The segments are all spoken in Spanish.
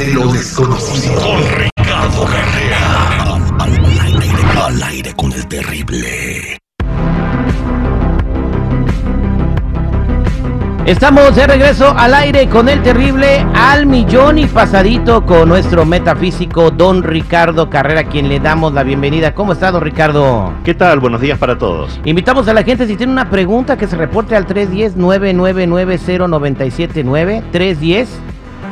de lo desconocido. Con Ricardo Carrera. Al, aire, al aire con el terrible. Estamos de regreso al aire con el terrible al millón y pasadito con nuestro metafísico don Ricardo Carrera, quien le damos la bienvenida. ¿Cómo está, don Ricardo? ¿Qué tal? Buenos días para todos. Invitamos a la gente si tiene una pregunta que se reporte al 310-999-0979.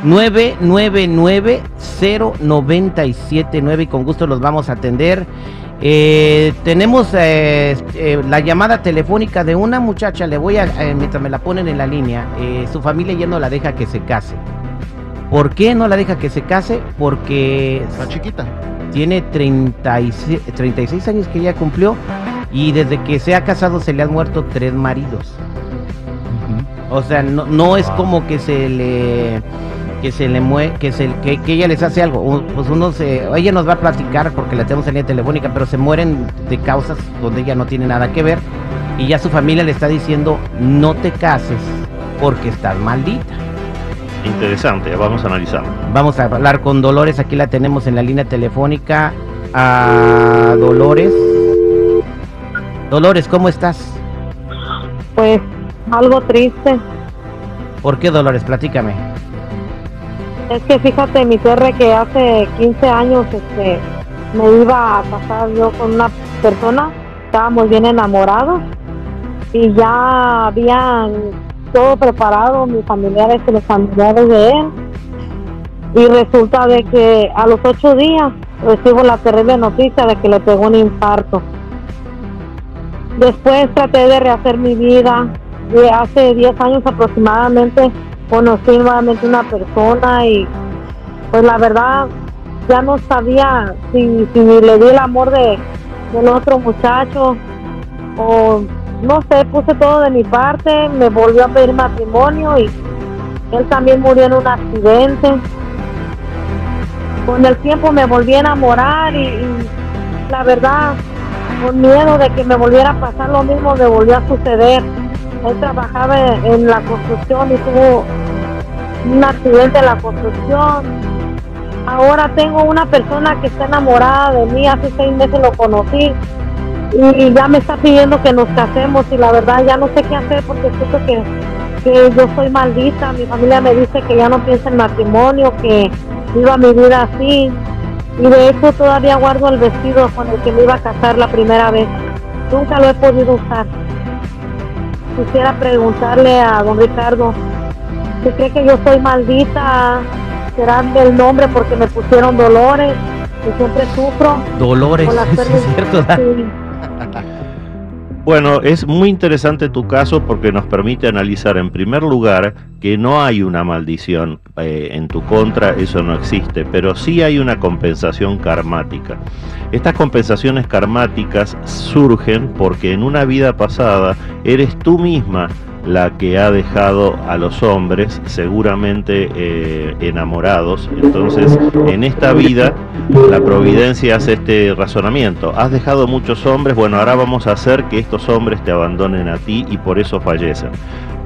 310-999-0979 y con gusto los vamos a atender. Eh, tenemos eh, eh, la llamada telefónica de una muchacha, le voy a, mientras me la ponen en la línea, su familia ya no la deja que se case. ¿Por qué no la deja que se case? Porque Está chiquita. tiene 36, 36 años que ya cumplió y desde que se ha casado se le han muerto tres maridos. O sea, no, no es como que se le que se le mue que se que, que ella les hace algo. Pues uno se ella nos va a platicar porque la tenemos en línea telefónica, pero se mueren de causas donde ella no tiene nada que ver y ya su familia le está diciendo no te cases porque estás maldita. Interesante, vamos a analizarlo. Vamos a hablar con Dolores, aquí la tenemos en la línea telefónica. A Dolores. Dolores, ¿cómo estás? Pues algo triste. ¿Por qué Dolores? Platícame. Es que fíjate, mi perre que hace 15 años este, me iba a casar yo con una persona, estábamos bien enamorados y ya habían todo preparado, mis familiares y los familiares de él. Y resulta de que a los ocho días recibo la terrible noticia de que le pegó un infarto. Después traté de rehacer mi vida. Y hace 10 años aproximadamente conocí nuevamente una persona y pues la verdad ya no sabía si, si le di el amor de, del otro muchacho o no sé, puse todo de mi parte, me volvió a pedir matrimonio y él también murió en un accidente. Con el tiempo me volví a enamorar y, y la verdad, con miedo de que me volviera a pasar lo mismo, me volvió a suceder. Él trabajaba en la construcción y tuvo un accidente en la construcción. Ahora tengo una persona que está enamorada de mí, hace seis meses lo conocí y ya me está pidiendo que nos casemos y la verdad ya no sé qué hacer porque siento que, que yo soy maldita, mi familia me dice que ya no piensa en matrimonio, que viva mi vida así y de hecho todavía guardo el vestido con el que me iba a casar la primera vez. Nunca lo he podido usar. Quisiera preguntarle a don Ricardo, ¿se cree que yo soy maldita? ¿Será del nombre porque me pusieron dolores? Que siempre sufro. Dolores, es cierto. Sí. Bueno, es muy interesante tu caso porque nos permite analizar en primer lugar que no hay una maldición eh, en tu contra, eso no existe, pero sí hay una compensación karmática. Estas compensaciones karmáticas surgen porque en una vida pasada eres tú misma la que ha dejado a los hombres seguramente eh, enamorados. Entonces, en esta vida, la providencia hace este razonamiento. Has dejado muchos hombres, bueno, ahora vamos a hacer que estos hombres te abandonen a ti y por eso fallecen.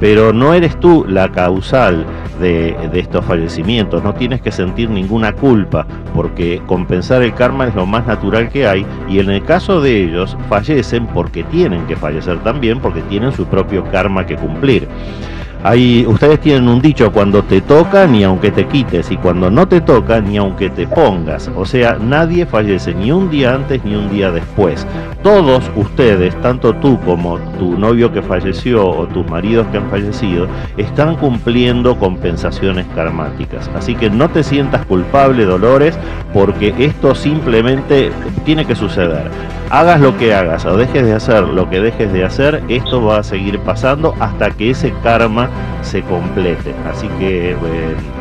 Pero no eres tú la causal de, de estos fallecimientos, no tienes que sentir ninguna culpa, porque compensar el karma es lo más natural que hay, y en el caso de ellos fallecen porque tienen que fallecer también, porque tienen su propio karma que cumplir. Hay, ustedes tienen un dicho, cuando te toca ni aunque te quites, y cuando no te toca ni aunque te pongas. O sea, nadie fallece ni un día antes ni un día después. Todos ustedes, tanto tú como tu novio que falleció o tus maridos que han fallecido, están cumpliendo compensaciones karmáticas. Así que no te sientas culpable, Dolores, porque esto simplemente tiene que suceder. Hagas lo que hagas o dejes de hacer lo que dejes de hacer, esto va a seguir pasando hasta que ese karma se complete. Así que eh,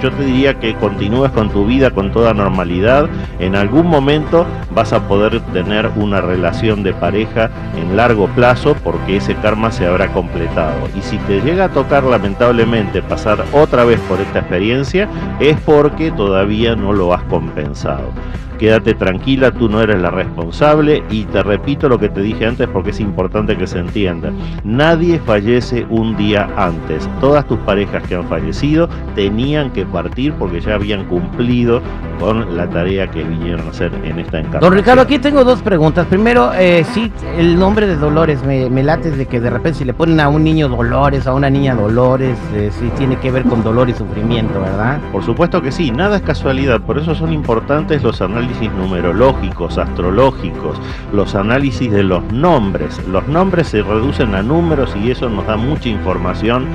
yo te diría que continúes con tu vida con toda normalidad. En algún momento vas a poder tener una relación de pareja en largo plazo porque ese karma se habrá completado. Y si te llega a tocar lamentablemente pasar otra vez por esta experiencia, es porque todavía no lo has compensado. quédate tranquila, tú no eres la responsable y te repito lo que te dije antes porque es importante que se entienda. Nadie fallece un día antes. Todas tus parejas que han fallecido tenían que partir porque ya habían cumplido con la tarea que vinieron a hacer en esta encarnación. Don Ricardo, aquí tengo dos preguntas. Primero, eh, sí, el nombre de Dolores me, me late de que de repente si le ponen a un niño Dolores, a una niña Dolores, eh, sí tiene que ver con dolor y sufrimiento, ¿verdad? Por supuesto que sí, nada es casualidad, por eso son importantes los análisis numerológicos, astrológicos, los análisis de los nombres. Los nombres se reducen a números y eso nos da mucha información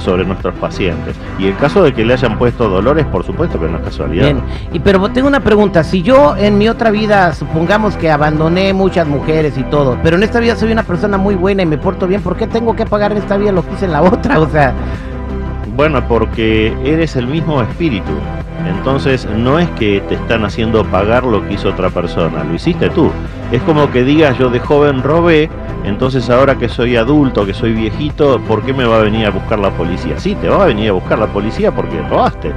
sobre nuestros pacientes. Y el caso de que le hayan puesto dolores, por supuesto que no es casualidad. Bien, y pero tengo una pregunta, si yo en mi otra vida, supongamos que abandoné muchas mujeres y todo, pero en esta vida soy una persona muy buena y me porto bien, ¿por qué tengo que pagar en esta vida lo que hice en la otra? O sea, Bueno, porque eres el mismo espíritu. Entonces no es que te están haciendo pagar lo que hizo otra persona, lo hiciste tú. Es como que digas yo de joven robé, entonces ahora que soy adulto, que soy viejito, ¿por qué me va a venir a buscar la policía? Sí, te va a venir a buscar la policía porque robaste.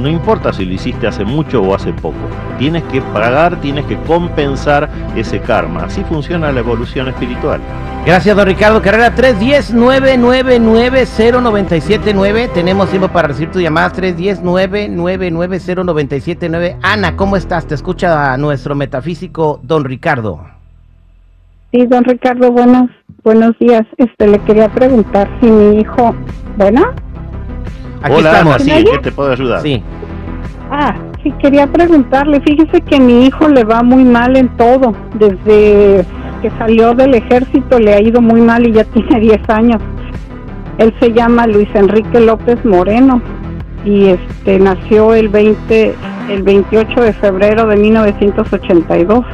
No importa si lo hiciste hace mucho o hace poco. Tienes que pagar, tienes que compensar ese karma. Así funciona la evolución espiritual. gracias don Ricardo Carrera, 310-999-0979, tenemos tiempo para recibir tus llamadas, 310-999-0979. Ana, ¿cómo estás? Te escucha nuestro metafísico don Ricardo. Sí, don Ricardo, buenos, buenos días. Este, le quería preguntar si mi hijo, bueno, Aquí Hola, estamos. ¿qué te puedo ayudar? Sí. ah, sí, quería preguntarle, fíjese que mi hijo le va muy mal en todo, desde que salió del ejército le ha ido muy mal y ya tiene 10 años. Él se llama Luis Enrique López Moreno y este nació el 20 el 28 de febrero de 1982.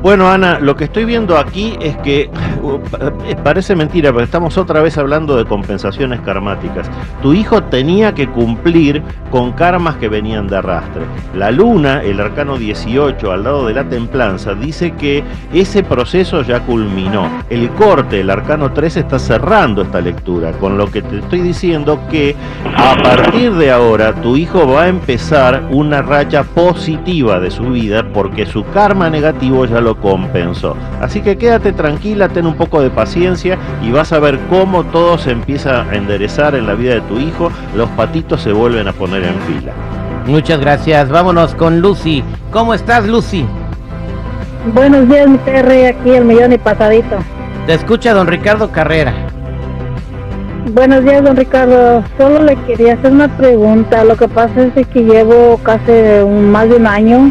Bueno, Ana, lo que estoy viendo aquí es que parece mentira, pero estamos otra vez hablando de compensaciones karmáticas. Tu hijo tenía que cumplir con karmas que venían de arrastre. La luna, el arcano 18, al lado de la templanza, dice que ese proceso ya culminó. El corte, el arcano 3, está cerrando esta lectura, con lo que te estoy diciendo que a partir de ahora tu hijo va a empezar una racha positiva de su vida porque su karma negativo ya lo compensó. Así que quédate tranquila, ten un poco de paciencia y vas a ver cómo todo se empieza a enderezar en la vida de tu hijo, los patitos se vuelven a poner en fila. Muchas gracias. Vámonos con Lucy. ¿Cómo estás, Lucy? Buenos días, mi TR, aquí el millón y pasadito. Te escucha don Ricardo Carrera. Buenos días, don Ricardo. Solo le quería hacer una pregunta. Lo que pasa es de que llevo casi un- más de un año.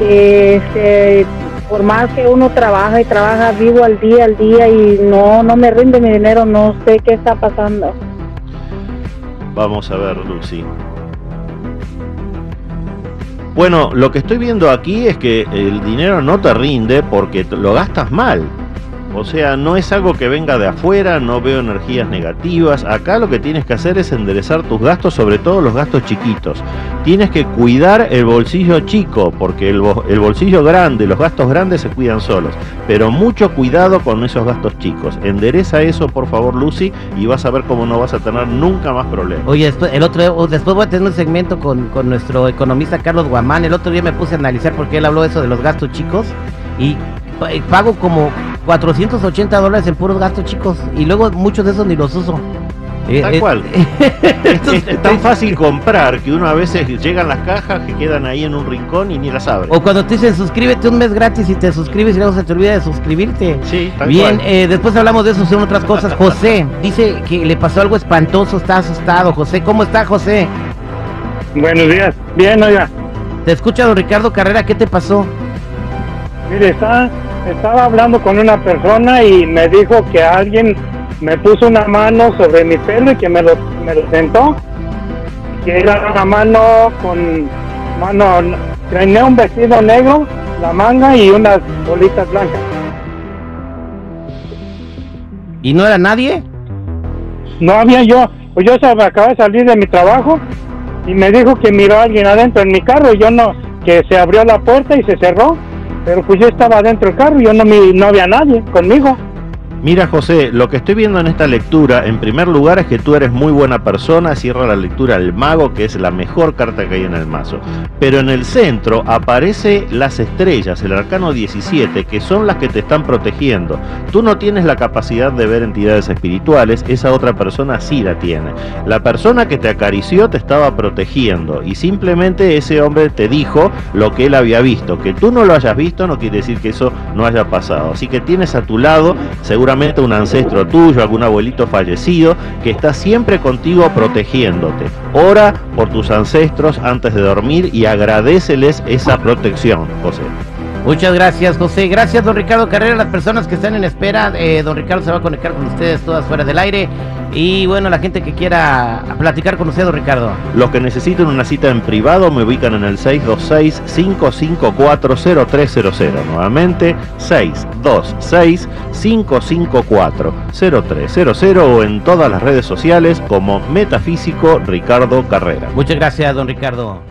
que, este, por más que uno trabaja y trabaja vivo al día, al día y no, no me rinde mi dinero, no sé qué está pasando. Vamos a ver, Lucy. Bueno, lo que estoy viendo aquí es que el dinero no te rinde porque lo gastas mal. O sea, no es algo que venga de afuera, no veo energías negativas. Acá lo que tienes que hacer es enderezar tus gastos, sobre todo los gastos chiquitos. Tienes que cuidar el bolsillo chico, porque el, bo- el bolsillo grande, los gastos grandes se cuidan solos. Pero mucho cuidado con esos gastos chicos. Endereza eso, por favor, Lucy, y vas a ver cómo no vas a tener nunca más problemas. Oye, después, el otro, o después voy a tener un segmento con, con nuestro economista Carlos Guamán. El otro día me puse a analizar porque él habló eso de los gastos chicos y pago como 480 dólares en puros gastos chicos y luego muchos de esos ni los uso. Tal eh, cual. Es, es tan fácil comprar que uno a veces llegan las cajas que quedan ahí en un rincón y ni las abre. O cuando te dicen suscríbete un mes gratis y te suscribes y luego se te olvida de suscribirte. Sí, tal Bien, cual. eh, después hablamos de eso, son otras cosas. José dice que le pasó algo espantoso, está asustado. José, ¿cómo está José? Buenos días. Bien, oiga. Te escucha don Ricardo Carrera, ¿qué te pasó? Mire, está, estaba hablando con una persona y me dijo que alguien me puso una mano sobre mi pelo y que me lo, me lo sentó. Que era una mano con mano. Tenía un vestido negro, la manga y unas bolitas blancas. ¿Y no era nadie? No había yo. Pues yo se- acababa de salir de mi trabajo y me dijo que miró a alguien adentro en mi carro. y Yo no, que se abrió la puerta y se cerró. Pero pues yo estaba adentro del carro y yo no, mi- no había nadie conmigo. Mira José, lo que estoy viendo en esta lectura, en primer lugar es que tú eres muy buena persona, cierra la lectura el mago, que es la mejor carta que hay en el mazo. Pero en el centro aparece las estrellas, el arcano 17, que son las que te están protegiendo. Tú no tienes la capacidad de ver entidades espirituales, esa otra persona sí la tiene. La persona que te acarició te estaba protegiendo y simplemente ese hombre te dijo lo que él había visto. Que tú no lo hayas visto no quiere decir que eso no haya pasado. Así que tienes a tu lado seguro seguramente un ancestro tuyo, algún abuelito fallecido, que está siempre contigo protegiéndote. Ora por tus ancestros antes de dormir y agradeceles esa protección, José. Muchas gracias, José. Gracias, don Ricardo Carrera. Las personas que están en espera, eh, don Ricardo se va a conectar con ustedes todas fuera del aire. Y bueno, la gente que quiera platicar con usted, don Ricardo. Los que necesiten una cita en privado me ubican en el 626-554-0300. Nuevamente, 626-554-0300 o en todas las redes sociales como Metafísico Ricardo Carrera. Muchas gracias, don Ricardo.